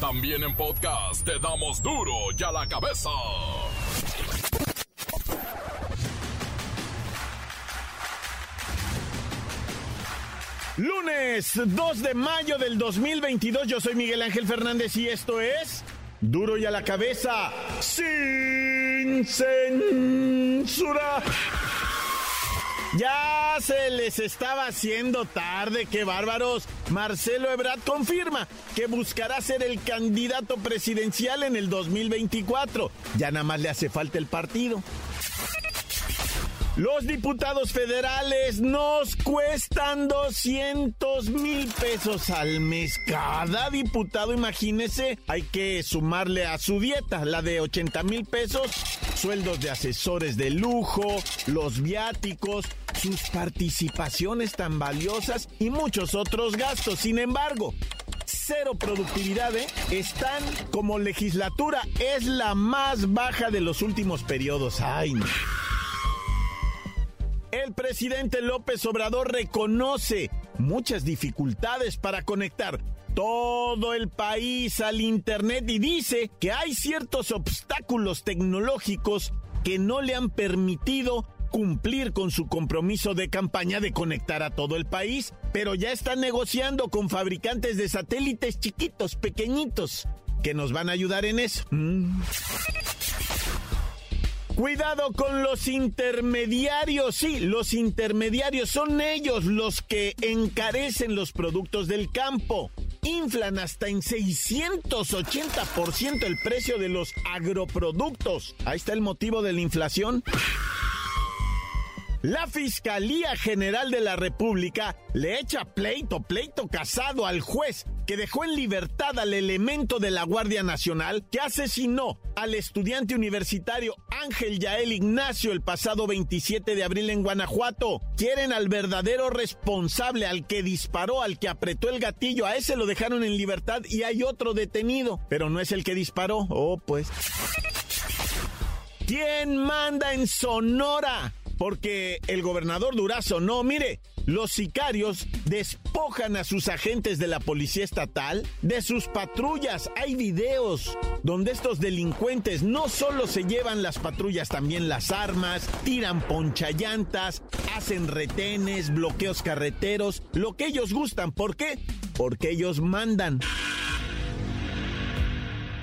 También en podcast te damos duro y a la cabeza. Lunes 2 de mayo del 2022, yo soy Miguel Ángel Fernández y esto es Duro y a la cabeza, sin censura. Ya se les estaba haciendo tarde, qué bárbaros. Marcelo Ebrard confirma que buscará ser el candidato presidencial en el 2024. Ya nada más le hace falta el partido. Los diputados federales nos cuestan 200 mil pesos al mes. Cada diputado, imagínese, hay que sumarle a su dieta, la de 80 mil pesos, sueldos de asesores de lujo, los viáticos, sus participaciones tan valiosas y muchos otros gastos. Sin embargo, cero productividad, ¿eh? Están como legislatura, es la más baja de los últimos periodos. Ay. El presidente López Obrador reconoce muchas dificultades para conectar todo el país al Internet y dice que hay ciertos obstáculos tecnológicos que no le han permitido cumplir con su compromiso de campaña de conectar a todo el país, pero ya está negociando con fabricantes de satélites chiquitos, pequeñitos, que nos van a ayudar en eso. Mm. Cuidado con los intermediarios. Sí, los intermediarios son ellos los que encarecen los productos del campo. Inflan hasta en 680% el precio de los agroproductos. Ahí está el motivo de la inflación. La Fiscalía General de la República le echa pleito, pleito casado al juez que dejó en libertad al elemento de la Guardia Nacional que asesinó al estudiante universitario Ángel Yael Ignacio el pasado 27 de abril en Guanajuato. Quieren al verdadero responsable, al que disparó, al que apretó el gatillo. A ese lo dejaron en libertad y hay otro detenido, pero no es el que disparó. Oh, pues. ¿Quién manda en Sonora? Porque el gobernador Durazo, no, mire, los sicarios despojan a sus agentes de la policía estatal de sus patrullas. Hay videos donde estos delincuentes no solo se llevan las patrullas, también las armas, tiran ponchallantas, hacen retenes, bloqueos carreteros, lo que ellos gustan. ¿Por qué? Porque ellos mandan.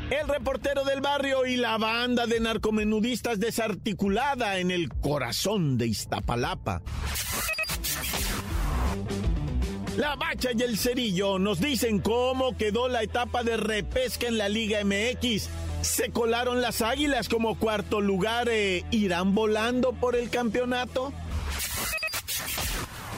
El reportero del barrio y la banda de narcomenudistas desarticulada en el corazón de Iztapalapa. La Bacha y el Cerillo nos dicen cómo quedó la etapa de repesca en la Liga MX. Se colaron las águilas como cuarto lugar. e ¿Irán volando por el campeonato?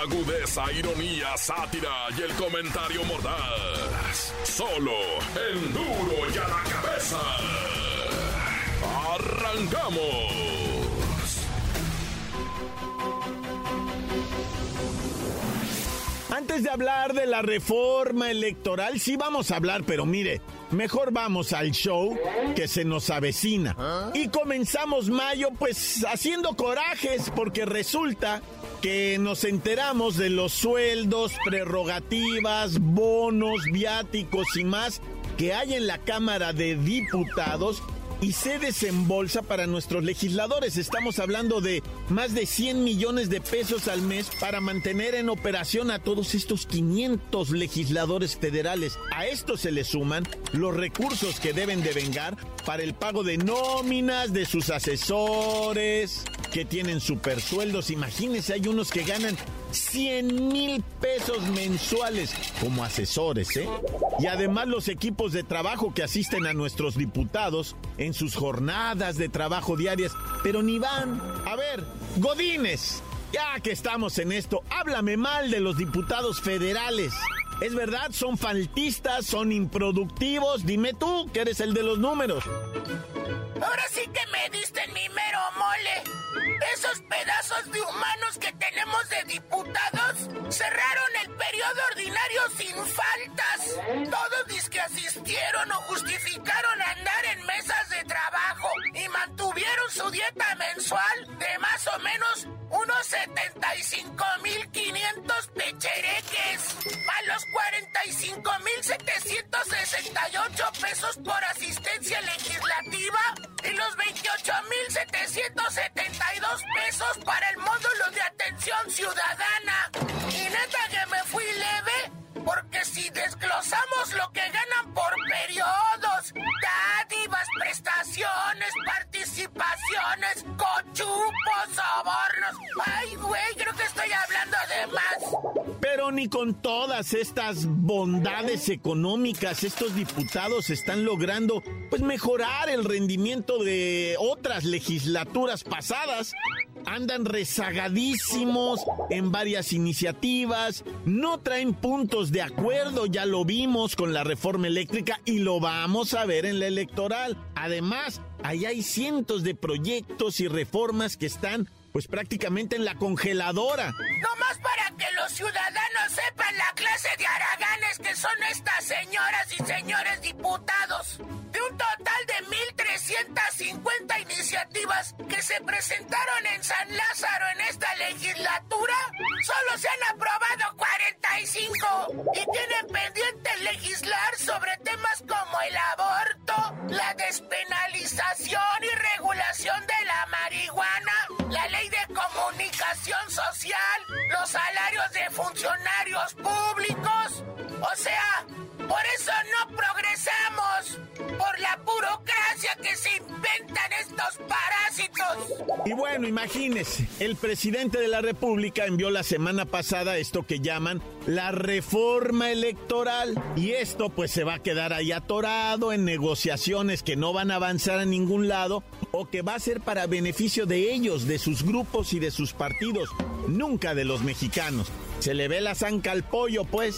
Agudeza, ironía, sátira y el comentario mordaz. Solo el duro y a la cabeza. ¡Arrancamos! Antes de hablar de la reforma electoral, sí vamos a hablar, pero mire, mejor vamos al show que se nos avecina. Y comenzamos mayo pues haciendo corajes porque resulta que nos enteramos de los sueldos, prerrogativas, bonos, viáticos y más que hay en la Cámara de Diputados y se desembolsa para nuestros legisladores. Estamos hablando de más de 100 millones de pesos al mes para mantener en operación a todos estos 500 legisladores federales. A esto se le suman los recursos que deben de vengar para el pago de nóminas de sus asesores, que tienen super sueldos. Imagínense, hay unos que ganan 100 mil pesos mensuales como asesores, ¿eh? Y además los equipos de trabajo que asisten a nuestros diputados en sus jornadas de trabajo diarias, pero ni van. A ver, Godines, ya que estamos en esto, háblame mal de los diputados federales. Es verdad, son faltistas, son improductivos. Dime tú, que eres el de los números. Ahora sí que me diste mi mero mole. Esos pedazos de humanos que tenemos de diputados cerraron el periodo ordinario sin faltas. Todos disque asistieron o justificaron andar en mesas de trabajo y mantuvieron su dieta mensual de más o menos unos 75.500 pechereques, a los 45.768 pesos por asistencia legislativa y los 28.772 pesos para el módulo de atención ciudadana. Y neta que me fui leve, porque si desglosamos lo que ganan por periodos, dádivas, ni con todas estas bondades económicas estos diputados están logrando pues mejorar el rendimiento de otras legislaturas pasadas. Andan rezagadísimos en varias iniciativas, no traen puntos de acuerdo, ya lo vimos con la reforma eléctrica y lo vamos a ver en la electoral. Además, ahí hay cientos de proyectos y reformas que están pues prácticamente en la congeladora. No más para que los ciudadanos sepan la clase de haraganes que son estas señoras y señores diputados. De un total de 1.350 iniciativas que se presentaron en San Lázaro en esta legislatura, solo se han aprobado 45 y tienen pendiente legislar sobre temas como el aborto, la despenalización y regulación de la marihuana, la ley de comunicación social, los salarios de funcionarios públicos. O sea, por eso no progresamos, por la burocracia que se inventan estos parásitos. Y bueno, imagínese, el presidente de la República envió la semana pasada esto que llaman la reforma electoral. Y esto pues se va a quedar ahí atorado en negociaciones que no van a avanzar a ningún lado o que va a ser para beneficio de ellos, de sus grupos y de sus partidos, nunca de los mexicanos. Se le ve la zanca al pollo, pues.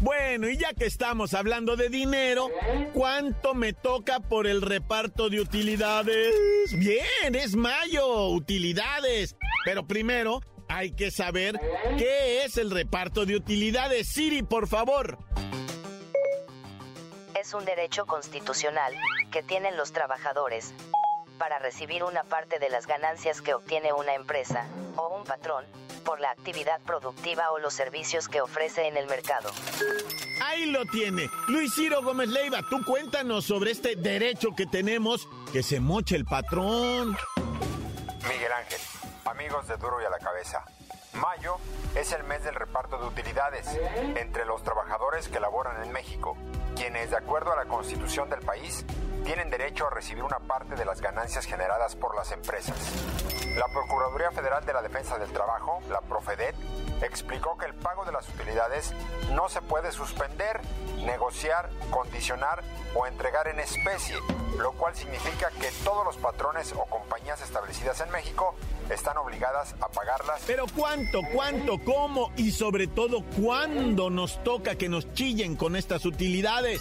Bueno, y ya que estamos hablando de dinero, ¿cuánto me toca por el reparto de utilidades? Bien, es mayo, utilidades. Pero primero hay que saber qué es el reparto de utilidades. Siri, por favor. Es un derecho constitucional que tienen los trabajadores para recibir una parte de las ganancias que obtiene una empresa o un patrón por la actividad productiva o los servicios que ofrece en el mercado. Ahí lo tiene. Luis Ciro Gómez Leiva, tú cuéntanos sobre este derecho que tenemos que se moche el patrón. Miguel Ángel, amigos de Duro y a la Cabeza. Mayo es el mes del reparto de utilidades entre los trabajadores que laboran en México, quienes, de acuerdo a la constitución del país, tienen derecho a recibir una parte de las ganancias generadas por las empresas. La Procuraduría Federal de la Defensa del Trabajo, la Profedet, explicó que el pago de las utilidades no se puede suspender, negociar, condicionar o entregar en especie, lo cual significa que todos los patrones o compañías establecidas en México están obligadas a pagarlas. Pero cuánto, cuánto, cómo y sobre todo cuándo nos toca que nos chillen con estas utilidades.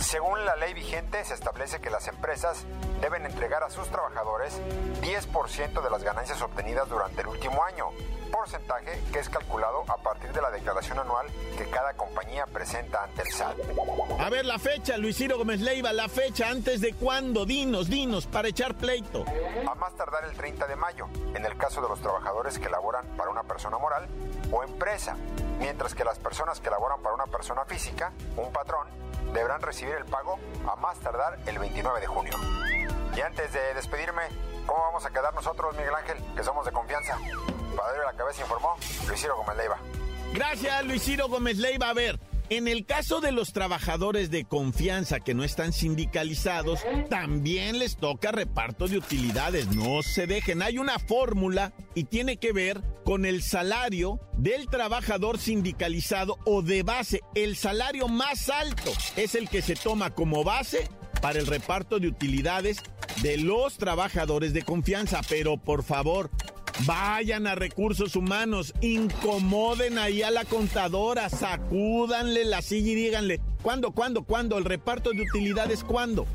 Según la ley vigente, se establece que las empresas deben entregar a sus trabajadores 10% de las ganancias obtenidas durante el último año, porcentaje que es calculado a partir de la declaración anual que cada compañía presenta ante el SAT. A ver la fecha, Luis Ciro Gómez Leiva, la fecha antes de cuándo, dinos, dinos, para echar pleito. A más tardar el 30 de mayo, en el caso de los trabajadores que laboran para una persona moral o empresa, mientras que las personas que laboran para una persona física, un patrón, deberán recibir el pago a más tardar el 29 de junio. Y antes de despedirme, ¿cómo vamos a quedar nosotros, Miguel Ángel, que somos de confianza? Cabeza informó Luis Ciro Gómez Leiva. Gracias, Luis Ciro Gómez Leiva. A ver, en el caso de los trabajadores de confianza que no están sindicalizados, también les toca reparto de utilidades. No se dejen. Hay una fórmula y tiene que ver con el salario del trabajador sindicalizado o de base. El salario más alto es el que se toma como base para el reparto de utilidades de los trabajadores de confianza. Pero por favor, Vayan a recursos humanos, incomoden ahí a la contadora, sacúdanle la silla y díganle, ¿cuándo, cuándo, cuándo? ¿El reparto de utilidades cuándo?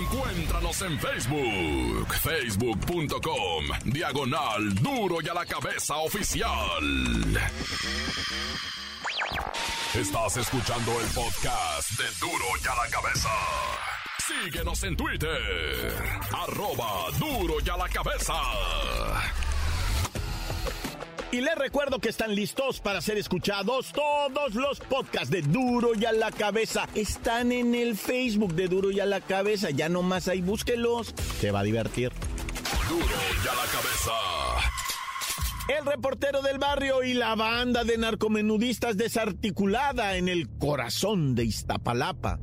Encuéntranos en Facebook, facebook.com, diagonal duro y a la cabeza oficial. Estás escuchando el podcast de duro y a la cabeza. Síguenos en Twitter, arroba duro y a la cabeza. Y les recuerdo que están listos para ser escuchados todos los podcasts de Duro y a la Cabeza. Están en el Facebook de Duro y a la Cabeza. Ya nomás ahí búsquelos. Se va a divertir. Duro y a la cabeza. El reportero del barrio y la banda de narcomenudistas desarticulada en el corazón de Iztapalapa.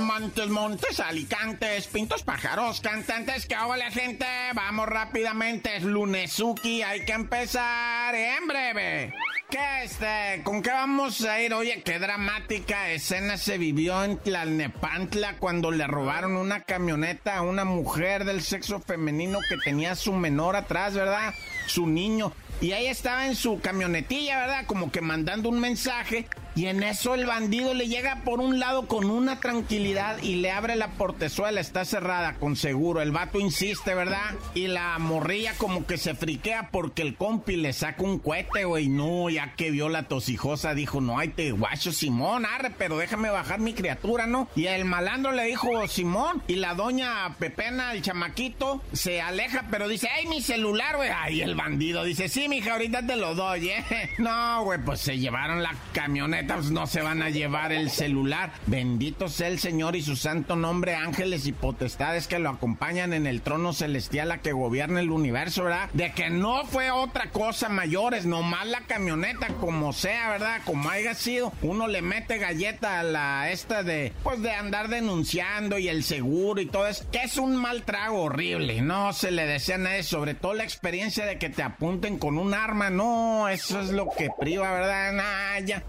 Montes, Montes, Alicantes, Pintos, Pájaros, Cantantes, que hola gente, vamos rápidamente, es lunesuki, hay que empezar en breve. ¿Qué este? ¿Con qué vamos a ir? Oye, qué dramática escena se vivió en Tlalnepantla cuando le robaron una camioneta a una mujer del sexo femenino que tenía su menor atrás, ¿verdad? Su niño. Y ahí estaba en su camionetilla, ¿verdad? Como que mandando un mensaje. Y en eso el bandido le llega por un lado con una tranquilidad y le abre la portezuela, está cerrada con seguro. El vato insiste, ¿verdad? Y la morrilla como que se friquea porque el compi le saca un cohete, güey. No, ya que vio la tosijosa, dijo, no, ay te guacho, Simón, arre, pero déjame bajar mi criatura, ¿no? Y el malandro le dijo, Simón, y la doña Pepena, el chamaquito, se aleja, pero dice, ay, mi celular, güey. Ay, el bandido dice, sí, mija, ahorita te lo doy, ¿eh? No, güey, pues se llevaron la camioneta no se van a llevar el celular. Bendito sea el Señor y su santo nombre, ángeles y potestades que lo acompañan en el trono celestial a que gobierna el universo, ¿verdad? De que no fue otra cosa mayores, nomás la camioneta, como sea, ¿verdad? Como haya sido, uno le mete galleta a la esta de, pues de andar denunciando y el seguro y todo eso, que es un mal trago horrible, no se le desea a nadie, sobre todo la experiencia de que te apunten con un arma, no, eso es lo que priva, ¿verdad? Nah, ya.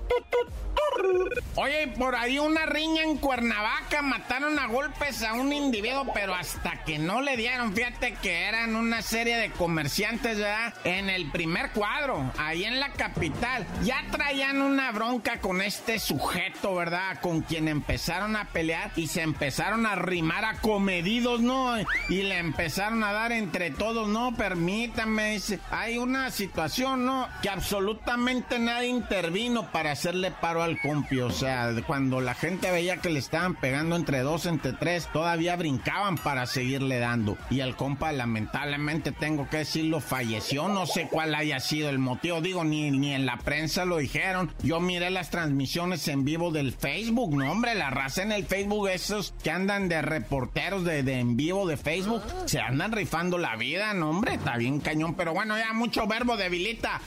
Oye, por ahí una riña en Cuernavaca mataron a golpes a un individuo, pero hasta que no le dieron, fíjate que eran una serie de comerciantes, ¿verdad? En el primer cuadro, ahí en la capital, ya traían una bronca con este sujeto, ¿verdad? Con quien empezaron a pelear y se empezaron a rimar a comedidos, ¿no? Y le empezaron a dar entre todos, no, permítame, hay una situación, ¿no? Que absolutamente nadie intervino para hacerle paro al compi, o sea, cuando la gente veía que le estaban pegando entre dos, entre tres, todavía brincaban para seguirle dando. Y el compa, lamentablemente, tengo que decirlo, falleció. No sé cuál haya sido el motivo. Digo, ni, ni en la prensa lo dijeron. Yo miré las transmisiones en vivo del Facebook. No, hombre, la raza en el Facebook, esos que andan de reporteros de, de en vivo de Facebook, se andan rifando la vida, no, hombre, está bien cañón. Pero bueno, ya mucho verbo debilita.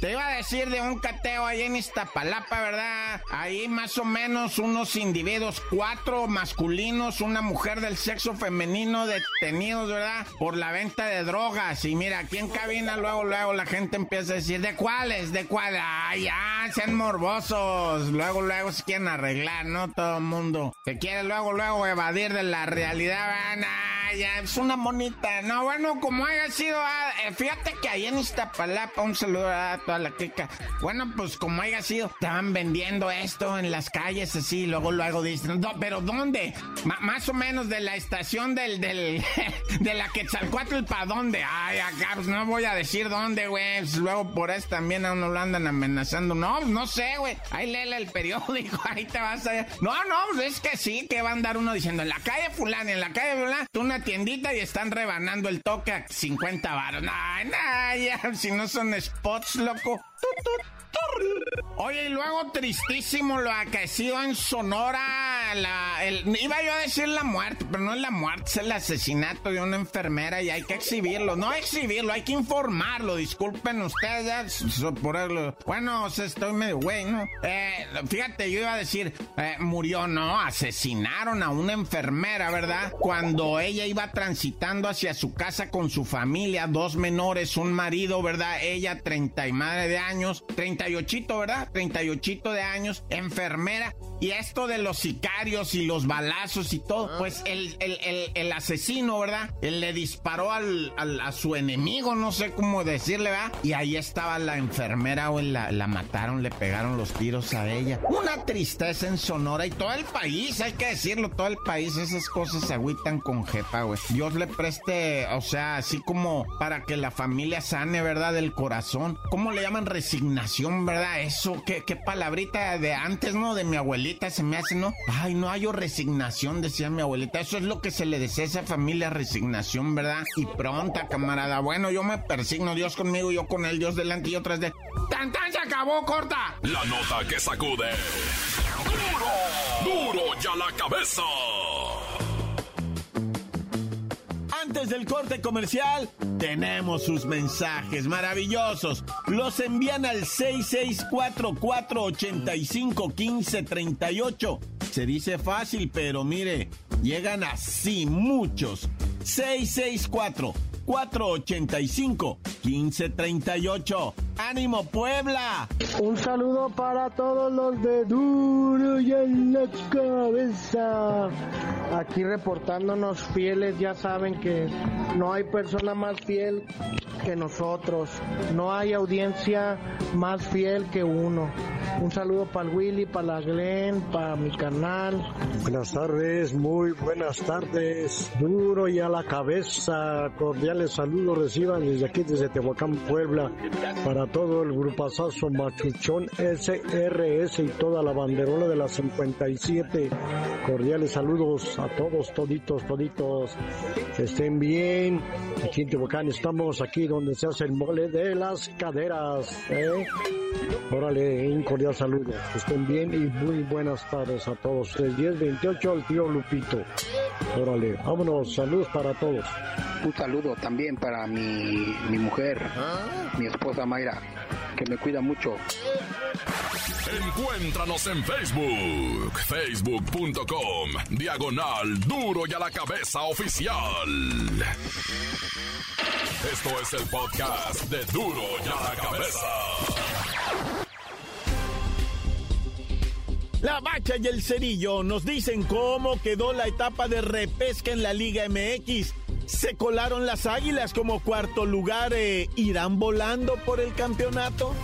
Te iba a decir de un cateo ahí en Iztapalapa, ¿verdad? Ahí más o menos unos individuos, cuatro masculinos, una mujer del sexo femenino detenidos, ¿verdad? Por la venta de drogas. Y mira, aquí en cabina luego, luego la gente empieza a decir, ¿de cuáles? ¿De cuáles? Ay, ya, sean morbosos. Luego, luego se quieren arreglar, ¿no? Todo el mundo se quiere luego, luego evadir de la realidad, ¿verdad? ya, es una monita. No, bueno, como haya sido, ah, eh, fíjate que ahí en Iztapalapa, un saludo a toda la clica. Bueno, pues como haya sido, estaban vendiendo esto en las calles así, luego luego dicen, no, pero ¿dónde? más o menos de la estación del, del, de la Quetzalcoatl para dónde. Ay, acá, pues no voy a decir dónde, güey. Pues, luego por eso también a uno lo andan amenazando. No, pues, no sé, güey. Ahí léele el periódico, ahí te vas a... No, no, pues es que sí, que va a andar uno diciendo, en la calle fulana, en la calle fulana, tú una tiendita y están rebanando el toque a 50 baros. Nah, nah, ya, si no son spots, loco. Oye, y luego tristísimo lo acaecido en Sonora. Iba yo a decir la muerte, pero no es la muerte, es el asesinato de una enfermera y hay que exhibirlo. No exhibirlo, hay que informarlo. Disculpen ustedes, por Bueno, estoy medio güey, ¿no? Eh, fíjate, yo iba a decir, eh, murió, no, asesinaron a una enfermera, ¿verdad? Cuando ella iba transitando hacia su casa con su familia, dos menores, un marido, ¿verdad? Ella, 30 y madre de años, 38, ¿verdad? 38 de años, enfermera Y esto de los sicarios y los balazos y todo, Ah. pues el, el, el, el asesino, ¿verdad? Él le disparó al, al- a su enemigo, no sé cómo decirle, ¿verdad? Y ahí estaba la enfermera, güey, la, la mataron, le pegaron los tiros a ella. Una tristeza en Sonora y todo el país, hay que decirlo, todo el país, esas cosas se agüitan con jepa, güey. Dios le preste, o sea, así como para que la familia sane, ¿verdad? Del corazón. ¿Cómo le llaman resignación, verdad? Eso, qué, qué palabrita de antes, ¿no? De mi abuelita se me hace, ¿no? Ay, no hay resignación, decía mi abuelita. Eso es lo que se le desea a esa familia, resignación, ¿verdad? Y pronta, camarada. Bueno, yo me persigno, Dios conmigo, yo con él, Dios delante y yo tras de... ¡Tan, tan! ¡Se acabó, corta! La nota que sacude. ¡Duro! ¡Duro ya la cabeza! Antes del corte comercial, tenemos sus mensajes maravillosos. Los envían al 6644851538. Se dice fácil, pero mire, llegan así muchos. 664-485-1538. ¡Ánimo, Puebla! Un saludo para todos los de Duro y en la cabeza. Aquí reportándonos fieles, ya saben que no hay persona más fiel que nosotros. No hay audiencia más fiel que uno. Un saludo para el Willy, para la Glenn, para mi canal. Buenas tardes, muy buenas tardes. Duro y a la cabeza. Cordiales saludos reciban desde aquí, desde Tehuacán, Puebla. Para todo el grupazazo Machuchón SRS y toda la banderola de la 57. Cordiales saludos a todos, toditos, toditos. Que estén bien. Aquí en Tehuacán estamos, aquí donde se hace el mole de las caderas. ¿eh? Órale, un cordial saludo. Que estén bien y muy buenas tardes a todos. El 1028 al tío Lupito. Órale, vámonos, saludos para todos. Un saludo también para mi, mi mujer, mi esposa Mayra, que me cuida mucho. Encuéntranos en Facebook, facebook.com, diagonal duro y a la cabeza oficial. Esto es el podcast de duro y a la cabeza. La Bacha y el Cerillo nos dicen cómo quedó la etapa de repesca en la Liga MX. Se colaron las águilas como cuarto lugar. eh, ¿Irán volando por el campeonato?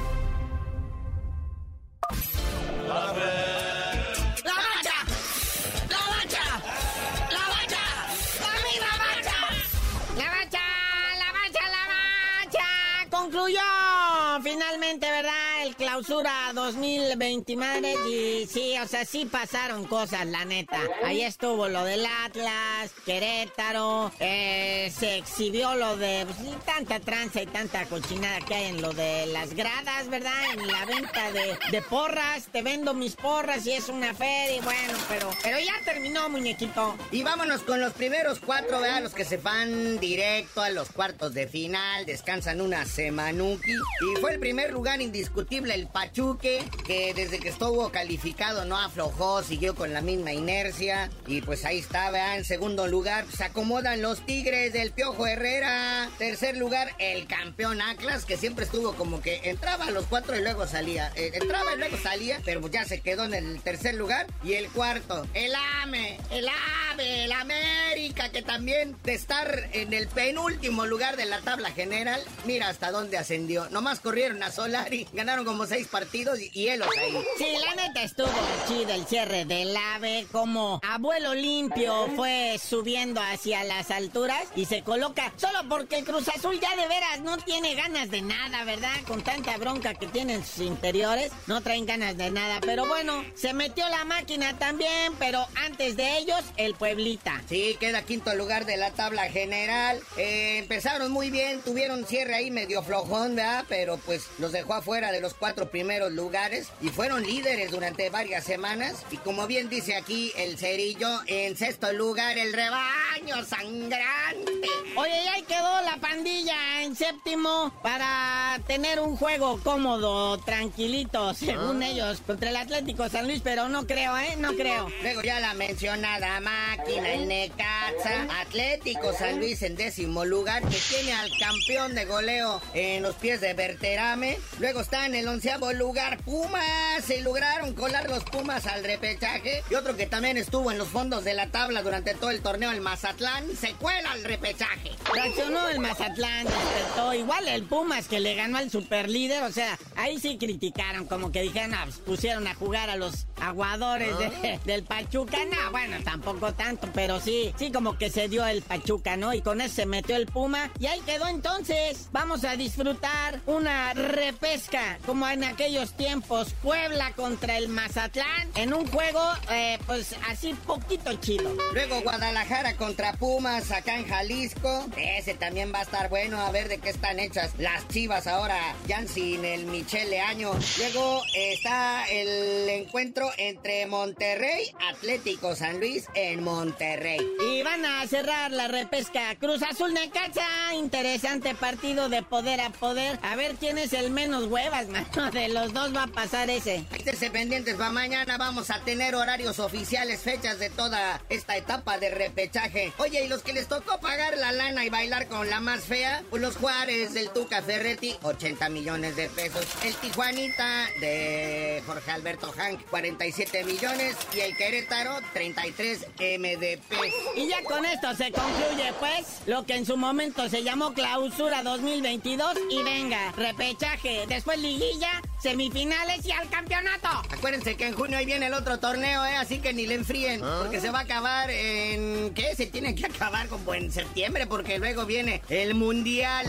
Clausura 2020, madre. Y sí, o sea, sí pasaron cosas, la neta. Ahí estuvo lo del Atlas, Querétaro. eh, se exhibió lo de pues, tanta tranza y tanta cochinada que hay en lo de las gradas, ¿verdad? En la venta de, porras. Te vendo mis porras y es una feria. y Bueno, pero, pero ya terminó, muñequito. Y vámonos con los primeros cuatro, ¿verdad? Los que se van directo a los cuartos de final, descansan una semanuki. Y fue el primer lugar indiscutible el Pachuque, que desde que estuvo calificado no aflojó, siguió con la misma inercia. Y pues ahí está, ¿verdad? En segundo lugar se acomodan los Tigres del Piojo Herrera. Tercer lugar, el campeón Atlas, que siempre estuvo como que entraba a los cuatro y luego salía. Eh, entraba y luego salía, pero pues ya se quedó en el tercer lugar. Y el cuarto, el AME, el AVE, el América, que también de estar en el penúltimo lugar de la tabla general, mira hasta dónde ascendió. Nomás corrieron a Solari, ganaron como seis partidos y, y él ahí. Sí, la neta estuvo chido el cierre del AVE, como abuelo limpio fue subiendo hacia las alturas y se coloca solo porque el Cruz Azul ya de veras no tiene ganas de nada, ¿verdad? Con tanta bronca que tienen sus interiores, no traen ganas de nada. Pero bueno, se metió la máquina también, pero antes de ellos, el Pueblita. Sí, queda quinto lugar de la tabla general. Eh, empezaron muy bien, tuvieron cierre ahí medio flojón, ¿verdad? Pero pues los dejó afuera de los cuatro primeros lugares y fueron líderes durante varias semanas. Y como bien dice aquí el cerillo, en sexto lugar el rebaño sangrante. Oye, y ahí quedó la pandilla en séptimo para tener un juego cómodo, tranquilito, según ellos, contra el Atlético San Luis, pero no creo, ¿eh? No creo. Luego ya la mencionada máquina, el Necaxa, Atlético San Luis en décimo lugar, que tiene al campeón de goleo en los pies de Berterame. Luego está en el onceavo lugar. Pumas, se lograron colar los Pumas al repechaje. Y otro que también estuvo en los fondos de la tabla durante todo el torneo, el Mazatlán, se cuela al repechaje. Reaccionó el Mazatlán, despertó. Igual el Pumas que le ganó al superlíder, o sea, ahí sí criticaron, como que dijeron, ah, pues, pusieron a jugar a los aguadores de- del Pachuca. No, bueno, tampoco tanto, pero sí, sí como que se dio el Pachuca, ¿no? Y con eso se metió el Puma. Y ahí quedó entonces. Vamos a disfrutar una repesca, como en aquellos tiempos, Puebla contra el Mazatlán, en un juego, eh, pues así poquito chido. Luego Guadalajara contra Pumas acá en Jalisco. Ese también va a estar bueno a ver de qué están hechas las chivas ahora, ya sin el Michele Año. Luego eh, está el encuentro entre Monterrey, Atlético San Luis en Monterrey. Y van a cerrar la repesca Cruz Azul Necaxa. Interesante partido de poder a poder. A ver quién es el menos huevas, mano. De los dos va a pasar ese. Esténse pendientes, va mañana vamos a tener horarios oficiales, fechas de toda esta etapa de repechaje. Oye, y los que les tocó pagar la lana y bailar con la más fea, pues los Juárez del Tuca Ferretti, 80 millones de pesos. El Tijuanita de Jorge Alberto Hank, 47 millones. Y el Querétaro, 33 MDP. Y ya con esto se concluye, pues, lo que en su momento se llamó Clausura 2022. Y venga, repechaje, después liguilla, semifinales y al campeonato. Acuérdense que en junio ahí viene el otro torneo, ¿eh? Así que ni le enfríen. Porque se va a acabar en... ¿Qué? Se tiene que acabar como en septiembre porque luego viene el Mundial.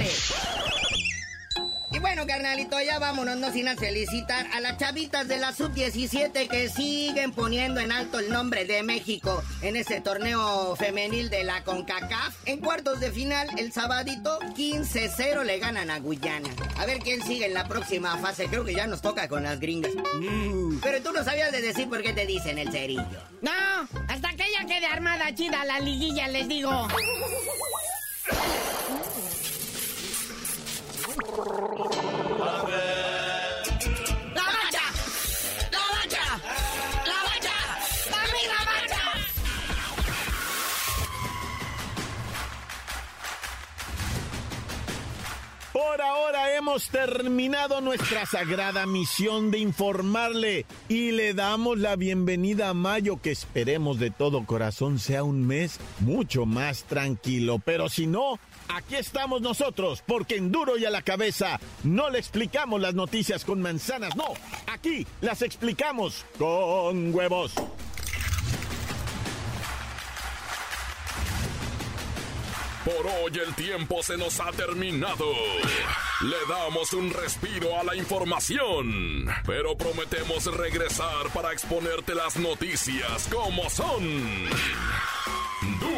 Y bueno, carnalito, ya vámonos, no sin felicitar a las chavitas de la Sub-17 que siguen poniendo en alto el nombre de México en ese torneo femenil de la CONCACAF. En cuartos de final, el sabadito, 15-0 le ganan a Guyana. A ver quién sigue en la próxima fase. Creo que ya nos toca con las gringas. Mm, Pero tú no sabías de decir por qué te dicen el cerillo. No, hasta que ella quede armada chida la liguilla, les digo. Por ahora hemos terminado nuestra sagrada misión de informarle y le damos la bienvenida a mayo que esperemos de todo corazón sea un mes mucho más tranquilo. Pero si no, aquí estamos nosotros porque en duro y a la cabeza no le explicamos las noticias con manzanas, no, aquí las explicamos con huevos. Por hoy el tiempo se nos ha terminado. Le damos un respiro a la información, pero prometemos regresar para exponerte las noticias como son.